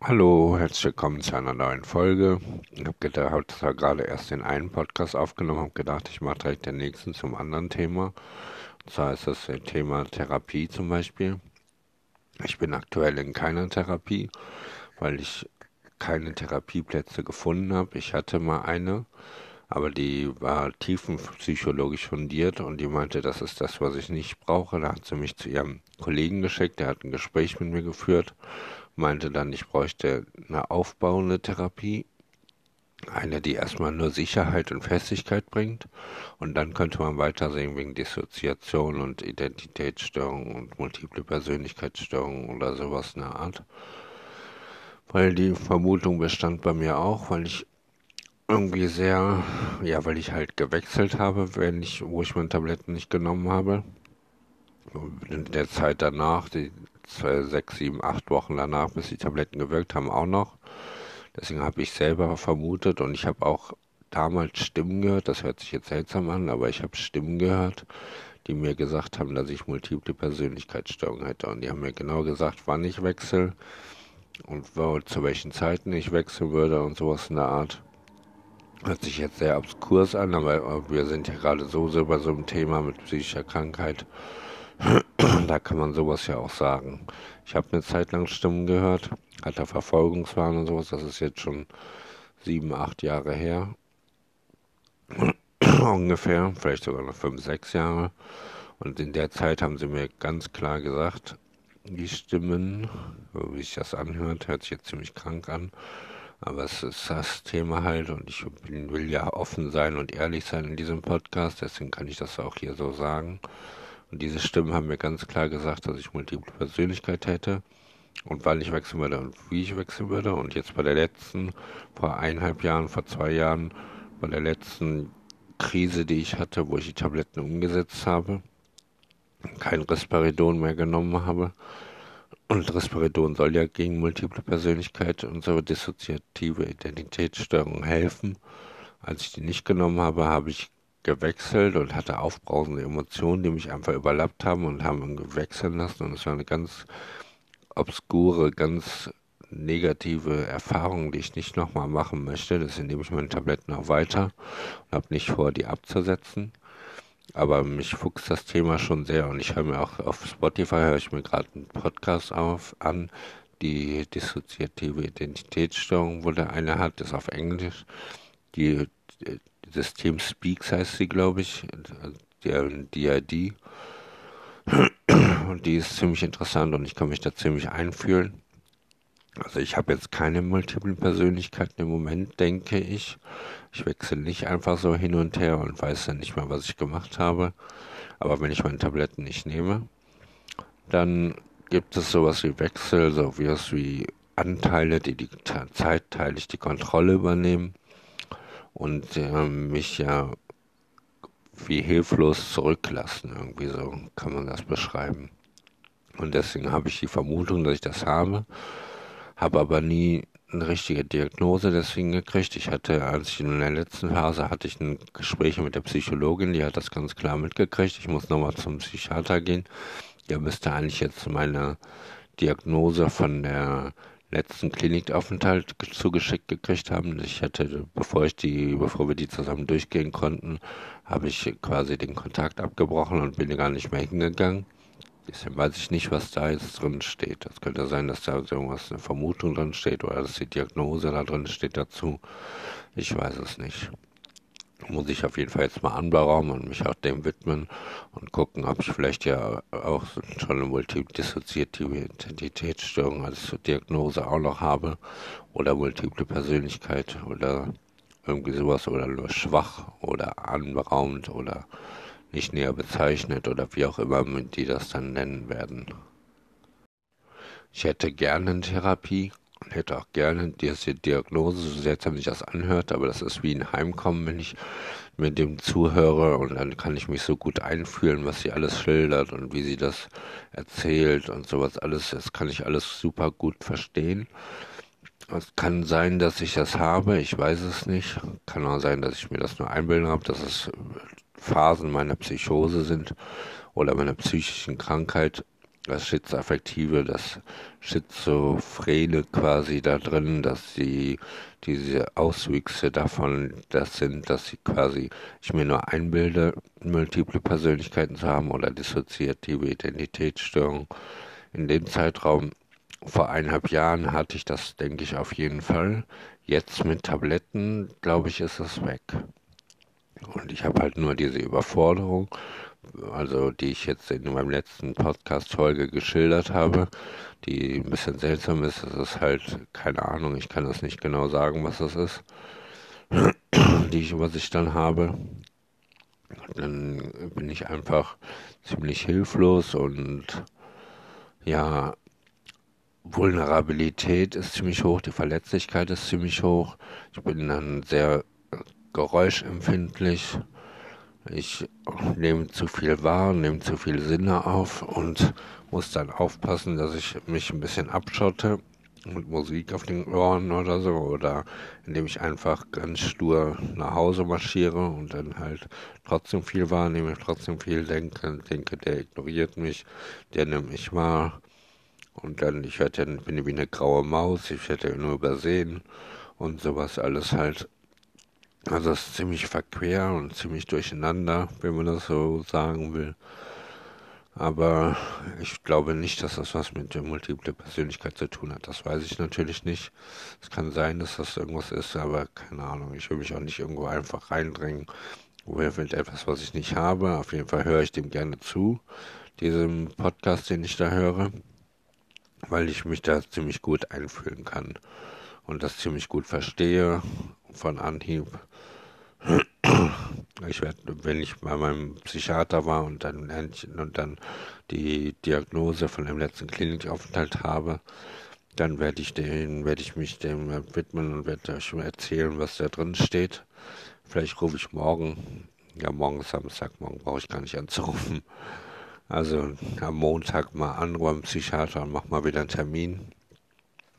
Hallo, herzlich willkommen zu einer neuen Folge. Ich habe gedacht, heute gerade erst den einen Podcast aufgenommen, habe gedacht, ich mache direkt den nächsten zum anderen Thema. Und zwar ist das Thema Therapie zum Beispiel. Ich bin aktuell in keiner Therapie, weil ich keine Therapieplätze gefunden habe. Ich hatte mal eine, aber die war tiefenpsychologisch fundiert und die meinte, das ist das, was ich nicht brauche. Da hat sie mich zu ihrem Kollegen geschickt, der hat ein Gespräch mit mir geführt meinte dann, ich bräuchte eine aufbauende Therapie, eine, die erstmal nur Sicherheit und Festigkeit bringt und dann könnte man weitersehen wegen Dissoziation und Identitätsstörung und multiple Persönlichkeitsstörungen oder sowas in der Art. Weil die Vermutung bestand bei mir auch, weil ich irgendwie sehr, ja, weil ich halt gewechselt habe, wenn ich, wo ich meine Tabletten nicht genommen habe. In der Zeit danach, die zwei, sechs, sieben, acht Wochen danach, bis die Tabletten gewirkt haben, auch noch. Deswegen habe ich selber vermutet und ich habe auch damals Stimmen gehört, das hört sich jetzt seltsam an, aber ich habe Stimmen gehört, die mir gesagt haben, dass ich multiple Persönlichkeitsstörungen hätte. Und die haben mir genau gesagt, wann ich wechsle und zu welchen Zeiten ich wechseln würde und sowas in der Art. Hört sich jetzt sehr obskurs an, aber wir sind ja gerade so, so bei so einem Thema mit psychischer Krankheit da kann man sowas ja auch sagen. Ich habe eine Zeit lang Stimmen gehört, hatte Verfolgungswahn und sowas, das ist jetzt schon sieben, acht Jahre her. Ungefähr, vielleicht sogar noch fünf, sechs Jahre. Und in der Zeit haben sie mir ganz klar gesagt, die Stimmen, wie sich das anhört, hört sich jetzt ziemlich krank an. Aber es ist das Thema halt und ich will ja offen sein und ehrlich sein in diesem Podcast, deswegen kann ich das auch hier so sagen. Und diese Stimmen haben mir ganz klar gesagt, dass ich multiple Persönlichkeit hätte und wann ich wechseln würde und wie ich wechseln würde. Und jetzt bei der letzten, vor eineinhalb Jahren, vor zwei Jahren, bei der letzten Krise, die ich hatte, wo ich die Tabletten umgesetzt habe, kein Risperidon mehr genommen habe. Und Risperidon soll ja gegen multiple Persönlichkeit und so dissoziative Identitätsstörungen helfen. Als ich die nicht genommen habe, habe ich gewechselt und hatte aufbrausende Emotionen, die mich einfach überlappt haben und haben ihn wechseln lassen. Und es war eine ganz obskure, ganz negative Erfahrung, die ich nicht nochmal machen möchte. Deswegen nehme ich meine Tabletten auch weiter und habe nicht vor, die abzusetzen. Aber mich fuchst das Thema schon sehr und ich höre mir auch auf Spotify, höre ich mir gerade einen Podcast auf, an, die dissoziative Identitätsstörung, wo der eine hat, ist auf Englisch. Die System Speaks heißt sie, glaube ich, der DID. Und die ist ziemlich interessant und ich kann mich da ziemlich einfühlen. Also ich habe jetzt keine multiplen Persönlichkeiten im Moment, denke ich. Ich wechsle nicht einfach so hin und her und weiß dann nicht mehr, was ich gemacht habe. Aber wenn ich meine Tabletten nicht nehme, dann gibt es sowas wie Wechsel, so wie Anteile, die die zeitteilig die Kontrolle übernehmen und äh, mich ja wie hilflos zurücklassen. Irgendwie so kann man das beschreiben. Und deswegen habe ich die Vermutung, dass ich das habe, habe aber nie eine richtige Diagnose deswegen gekriegt. Ich hatte, als ich in der letzten Phase hatte ich ein Gespräch mit der Psychologin, die hat das ganz klar mitgekriegt. Ich muss nochmal zum Psychiater gehen. Der müsste eigentlich jetzt meine Diagnose von der letzten Klinikaufenthalt zugeschickt gekriegt haben. Ich hatte, bevor ich die, bevor wir die zusammen durchgehen konnten, habe ich quasi den Kontakt abgebrochen und bin gar nicht mehr hingegangen. Deswegen weiß ich nicht, was da jetzt drin steht. Es könnte sein, dass da irgendwas, eine Vermutung drin steht oder dass die Diagnose da drin steht dazu. Ich weiß es nicht muss ich auf jeden Fall jetzt mal anberaumen und mich auch dem widmen und gucken, ob ich vielleicht ja auch schon eine multiple dissoziative Identitätsstörung als Diagnose auch noch habe oder multiple Persönlichkeit oder irgendwie sowas oder nur schwach oder anberaumt oder nicht näher bezeichnet oder wie auch immer die das dann nennen werden. Ich hätte gerne eine Therapie, und hätte auch gerne diese Diagnose, so seltsam sich das anhört, aber das ist wie ein Heimkommen, wenn ich mit dem zuhöre und dann kann ich mich so gut einfühlen, was sie alles schildert und wie sie das erzählt und sowas alles, das kann ich alles super gut verstehen. Es kann sein, dass ich das habe, ich weiß es nicht. Kann auch sein, dass ich mir das nur einbilden habe, dass es Phasen meiner Psychose sind oder meiner psychischen Krankheit das Schizoaffektive, das Schizophrene quasi da drin, dass sie diese Auswüchse davon, das sind, dass sie quasi, ich mir nur einbilde, multiple Persönlichkeiten zu haben oder dissoziative Identitätsstörung. In dem Zeitraum vor eineinhalb Jahren hatte ich das, denke ich, auf jeden Fall. Jetzt mit Tabletten, glaube ich, ist es weg. Und ich habe halt nur diese Überforderung also die ich jetzt in meinem letzten Podcast-Folge geschildert habe, die ein bisschen seltsam ist. Es ist halt, keine Ahnung, ich kann das nicht genau sagen, was das ist, die ich über sich dann habe. Dann bin ich einfach ziemlich hilflos und ja, Vulnerabilität ist ziemlich hoch, die Verletzlichkeit ist ziemlich hoch. Ich bin dann sehr geräuschempfindlich ich nehme zu viel wahr, nehme zu viel Sinne auf und muss dann aufpassen, dass ich mich ein bisschen abschotte mit Musik auf den Ohren oder so oder indem ich einfach ganz stur nach Hause marschiere und dann halt trotzdem viel wahrnehme, trotzdem viel denke, denke, der ignoriert mich, der nimmt mich wahr und dann ich werde dann bin ich wie eine graue Maus, ich werde nur übersehen und sowas alles halt also es ist ziemlich verquer und ziemlich durcheinander, wenn man das so sagen will. Aber ich glaube nicht, dass das was mit der multiple Persönlichkeit zu tun hat. Das weiß ich natürlich nicht. Es kann sein, dass das irgendwas ist, aber keine Ahnung. Ich will mich auch nicht irgendwo einfach reindrängen mit etwas, was ich nicht habe. Auf jeden Fall höre ich dem gerne zu, diesem Podcast, den ich da höre, weil ich mich da ziemlich gut einfühlen kann und das ziemlich gut verstehe von Anhieb. Ich werde, wenn ich bei meinem Psychiater war und dann und dann die Diagnose von dem letzten Klinikaufenthalt habe, dann werde ich den, ich mich dem widmen und werde euch erzählen, was da drin steht. Vielleicht rufe ich morgen, ja morgen ist Samstag, morgen brauche ich gar nicht anzurufen. Also am Montag mal an beim Psychiater und mach mal wieder einen Termin.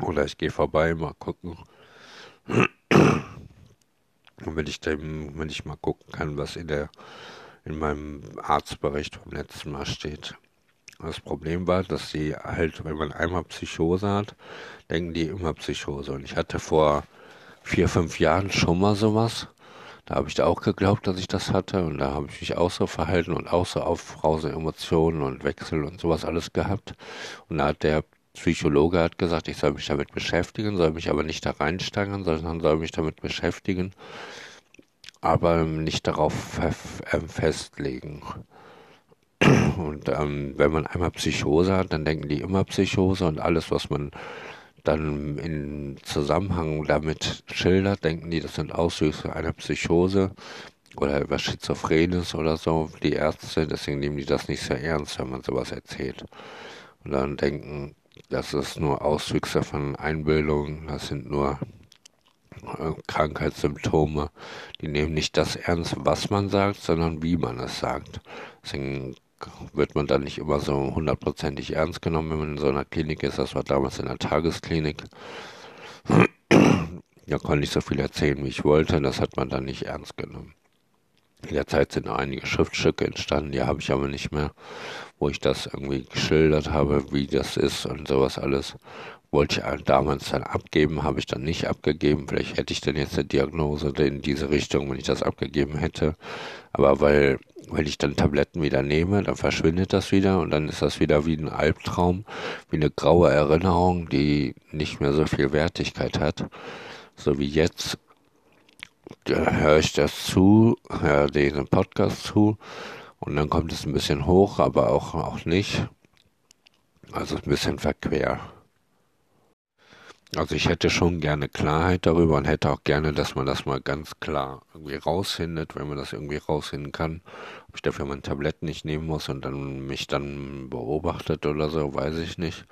Oder ich gehe vorbei, mal gucken. Und wenn ich dem, wenn ich mal gucken kann, was in der in meinem Arztbericht vom letzten Mal steht. Das Problem war, dass sie halt, wenn man einmal Psychose hat, denken die immer Psychose. Und ich hatte vor vier, fünf Jahren schon mal sowas. Da habe ich da auch geglaubt, dass ich das hatte. Und da habe ich mich auch so verhalten und auch so aufbrausende Emotionen und Wechsel und sowas alles gehabt. Und da hat der Psychologe hat gesagt, ich soll mich damit beschäftigen, soll mich aber nicht da reinsteigern, sondern soll mich damit beschäftigen, aber nicht darauf ähm, festlegen. Und ähm, wenn man einmal Psychose hat, dann denken die immer Psychose und alles, was man dann in Zusammenhang damit schildert, denken die, das sind Auswüchse einer Psychose oder etwas Schizophrenes oder so, die Ärzte, deswegen nehmen die das nicht sehr ernst, wenn man sowas erzählt. Und dann denken, das ist nur Auswüchse von Einbildung, das sind nur äh, Krankheitssymptome. Die nehmen nicht das ernst, was man sagt, sondern wie man es sagt. Deswegen wird man dann nicht immer so hundertprozentig ernst genommen, wenn man in so einer Klinik ist. Das war damals in der Tagesklinik. Da konnte ich so viel erzählen, wie ich wollte. Das hat man dann nicht ernst genommen. In der Zeit sind einige Schriftstücke entstanden, die habe ich aber nicht mehr, wo ich das irgendwie geschildert habe, wie das ist und sowas alles. Wollte ich damals dann abgeben, habe ich dann nicht abgegeben. Vielleicht hätte ich dann jetzt eine Diagnose in diese Richtung, wenn ich das abgegeben hätte. Aber weil, wenn ich dann Tabletten wieder nehme, dann verschwindet das wieder und dann ist das wieder wie ein Albtraum, wie eine graue Erinnerung, die nicht mehr so viel Wertigkeit hat. So wie jetzt höre ich das zu, höre den Podcast zu und dann kommt es ein bisschen hoch, aber auch, auch nicht. Also ein bisschen verquer. Also ich hätte schon gerne Klarheit darüber und hätte auch gerne, dass man das mal ganz klar irgendwie rausfindet, wenn man das irgendwie rausfinden kann. Ob ich dafür mein Tablett nicht nehmen muss und dann mich dann beobachtet oder so, weiß ich nicht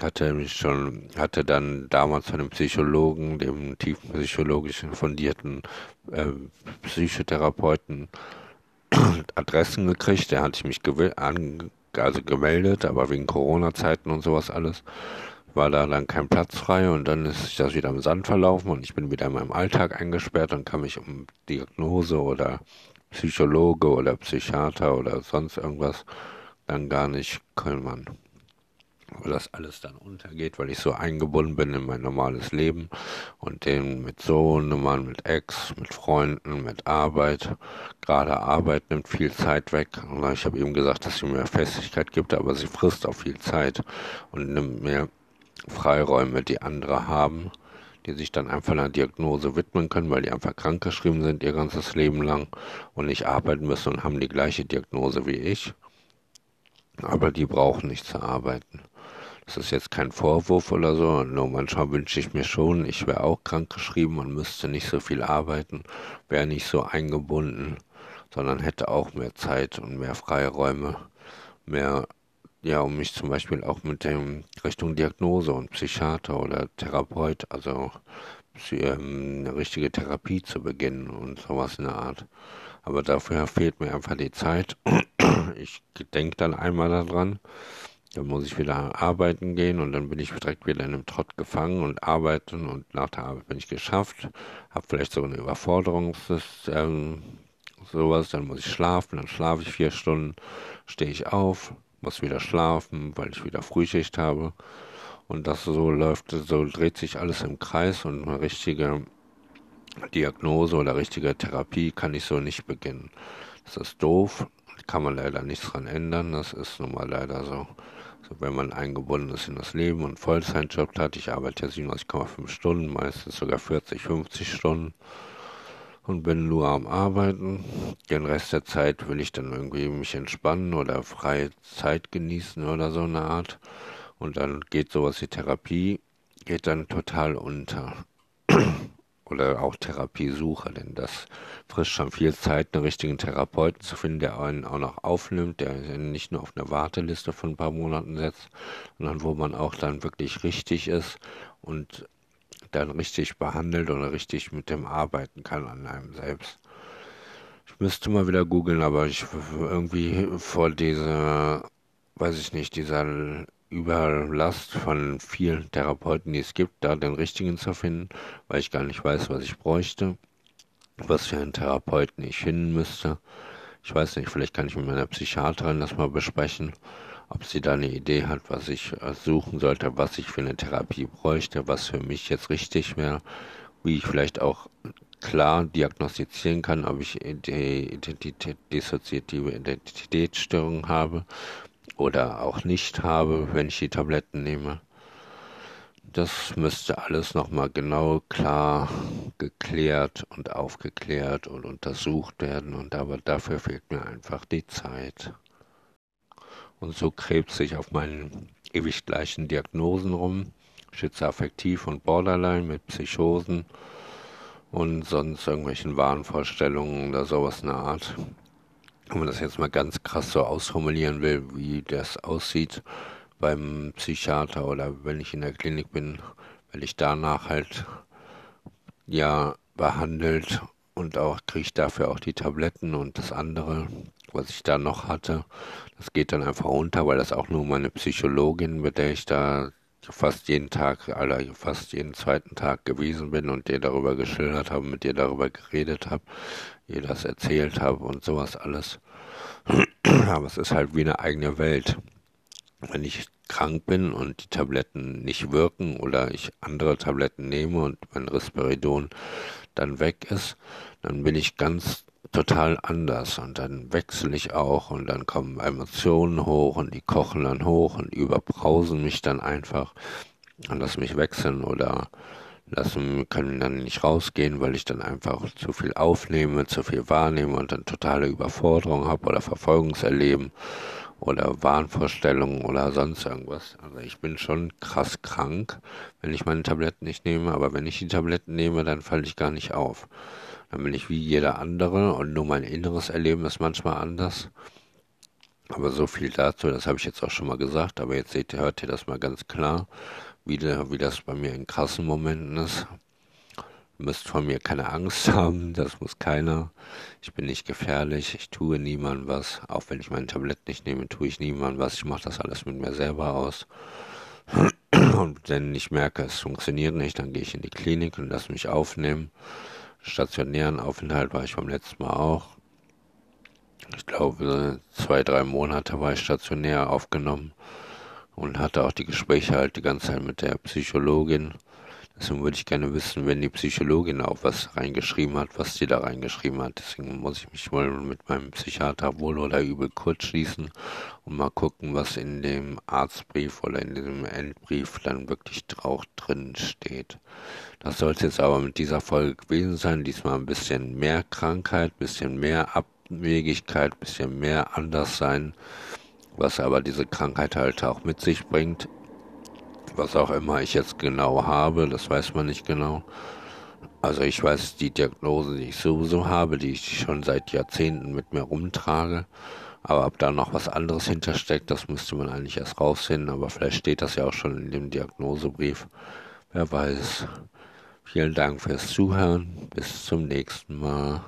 hatte mich schon, hatte dann damals von einem Psychologen, dem tiefenpsychologischen fundierten äh, Psychotherapeuten, Adressen gekriegt. Der hatte mich an, also gemeldet, aber wegen Corona-Zeiten und sowas alles war da dann kein Platz frei und dann ist das wieder im Sand verlaufen und ich bin wieder in meinem Alltag eingesperrt und kann mich um Diagnose oder Psychologe oder Psychiater oder sonst irgendwas dann gar nicht kümmern. Wo das alles dann untergeht, weil ich so eingebunden bin in mein normales Leben und den mit Sohnemann, mit Ex, mit Freunden, mit Arbeit. Gerade Arbeit nimmt viel Zeit weg. Und ich habe ihm gesagt, dass sie mir Festigkeit gibt, aber sie frisst auch viel Zeit und nimmt mir Freiräume, die andere haben, die sich dann einfach einer Diagnose widmen können, weil die einfach krankgeschrieben sind ihr ganzes Leben lang und nicht arbeiten müssen und haben die gleiche Diagnose wie ich. Aber die brauchen nicht zu arbeiten. Das ist jetzt kein Vorwurf oder so, nur manchmal wünsche ich mir schon, ich wäre auch krankgeschrieben und müsste nicht so viel arbeiten, wäre nicht so eingebunden, sondern hätte auch mehr Zeit und mehr Freiräume, mehr, ja, um mich zum Beispiel auch mit dem Richtung Diagnose und Psychiater oder Therapeut, also ähm, eine richtige Therapie zu beginnen und sowas in der Art. Aber dafür fehlt mir einfach die Zeit. Ich denke dann einmal daran dann muss ich wieder arbeiten gehen und dann bin ich direkt wieder in einem Trott gefangen und arbeiten und nach der Arbeit bin ich geschafft, habe vielleicht so eine Überforderung, ähm, sowas, dann muss ich schlafen, dann schlafe ich vier Stunden, stehe ich auf, muss wieder schlafen, weil ich wieder Frühschicht habe. Und das so läuft, so dreht sich alles im Kreis und eine richtige Diagnose oder richtige Therapie kann ich so nicht beginnen. Das ist doof, kann man leider nichts dran ändern, das ist nun mal leider so. So, wenn man eingebunden ist in das Leben und Vollzeitjob hat, ich arbeite ja 37,5 Stunden, meistens sogar 40, 50 Stunden und bin nur am Arbeiten. Den Rest der Zeit will ich dann irgendwie mich entspannen oder freie Zeit genießen oder so eine Art. Und dann geht sowas wie Therapie, geht dann total unter oder auch Therapiesuche, denn das frisst schon viel Zeit, einen richtigen Therapeuten zu finden, der einen auch noch aufnimmt, der nicht nur auf eine Warteliste von ein paar Monaten setzt, sondern wo man auch dann wirklich richtig ist und dann richtig behandelt oder richtig mit dem arbeiten kann an einem selbst. Ich müsste mal wieder googeln, aber ich irgendwie vor dieser, weiß ich nicht, dieser Überlast von vielen Therapeuten, die es gibt, da den richtigen zu finden, weil ich gar nicht weiß, was ich bräuchte, was für einen Therapeuten ich finden müsste. Ich weiß nicht, vielleicht kann ich mit meiner Psychiaterin das mal besprechen, ob sie da eine Idee hat, was ich äh, suchen sollte, was ich für eine Therapie bräuchte, was für mich jetzt richtig wäre, wie ich vielleicht auch klar diagnostizieren kann, ob ich die Identität, dissoziative Identitätsstörung habe oder auch nicht habe, wenn ich die Tabletten nehme. Das müsste alles nochmal genau klar geklärt und aufgeklärt und untersucht werden und aber dafür fehlt mir einfach die Zeit. Und so krebs ich auf meinen ewig gleichen Diagnosen rum, schizoaffektiv und Borderline mit Psychosen und sonst irgendwelchen Wahnvorstellungen oder sowas in der Art wenn man das jetzt mal ganz krass so ausformulieren will, wie das aussieht beim Psychiater oder wenn ich in der Klinik bin, werde ich danach halt ja behandelt und auch kriege ich dafür auch die Tabletten und das andere, was ich da noch hatte, das geht dann einfach runter, weil das auch nur meine Psychologin, mit der ich da fast jeden Tag, aller fast jeden zweiten Tag gewesen bin und dir darüber geschildert habe, mit dir darüber geredet habe, ihr das erzählt habe und sowas alles. Aber es ist halt wie eine eigene Welt. Wenn ich krank bin und die Tabletten nicht wirken oder ich andere Tabletten nehme und mein Risperidon dann weg ist, dann bin ich ganz total anders und dann wechsle ich auch und dann kommen Emotionen hoch und die kochen dann hoch und überbrausen mich dann einfach und lassen mich wechseln oder lassen, können dann nicht rausgehen, weil ich dann einfach zu viel aufnehme, zu viel wahrnehme und dann totale Überforderung habe oder Verfolgungserleben oder Wahnvorstellungen oder sonst irgendwas. Also ich bin schon krass krank, wenn ich meine Tabletten nicht nehme, aber wenn ich die Tabletten nehme, dann falle ich gar nicht auf. Dann bin ich wie jeder andere und nur mein inneres Erleben ist manchmal anders. Aber so viel dazu, das habe ich jetzt auch schon mal gesagt, aber jetzt seht ihr, hört ihr das mal ganz klar, wie, wie das bei mir in krassen Momenten ist. Ihr müsst von mir keine Angst haben, das muss keiner. Ich bin nicht gefährlich, ich tue niemandem was. Auch wenn ich meine Tabletten nicht nehme, tue ich niemandem was. Ich mache das alles mit mir selber aus. Und wenn ich merke, es funktioniert nicht, dann gehe ich in die Klinik und lasse mich aufnehmen stationären Aufenthalt war ich beim letzten Mal auch. Ich glaube, zwei, drei Monate war ich stationär aufgenommen. und hatte auch die Gespräche halt die ganze Zeit mit der Psychologin. Deswegen würde ich gerne wissen, wenn die Psychologin auch was reingeschrieben hat, was die da reingeschrieben hat. Deswegen muss ich mich wohl mit meinem Psychiater wohl oder übel kurz schließen und mal gucken, was in dem Arztbrief oder in diesem Endbrief dann wirklich auch drin steht. Das soll es jetzt aber mit dieser Folge gewesen sein. Diesmal ein bisschen mehr Krankheit, bisschen mehr Abwegigkeit, bisschen mehr anders sein, was aber diese Krankheit halt auch mit sich bringt. Was auch immer ich jetzt genau habe, das weiß man nicht genau. Also ich weiß die Diagnose, die ich sowieso habe, die ich schon seit Jahrzehnten mit mir rumtrage. Aber ob da noch was anderes hintersteckt, das müsste man eigentlich erst rausfinden. Aber vielleicht steht das ja auch schon in dem Diagnosebrief. Wer weiß. Vielen Dank fürs Zuhören. Bis zum nächsten Mal.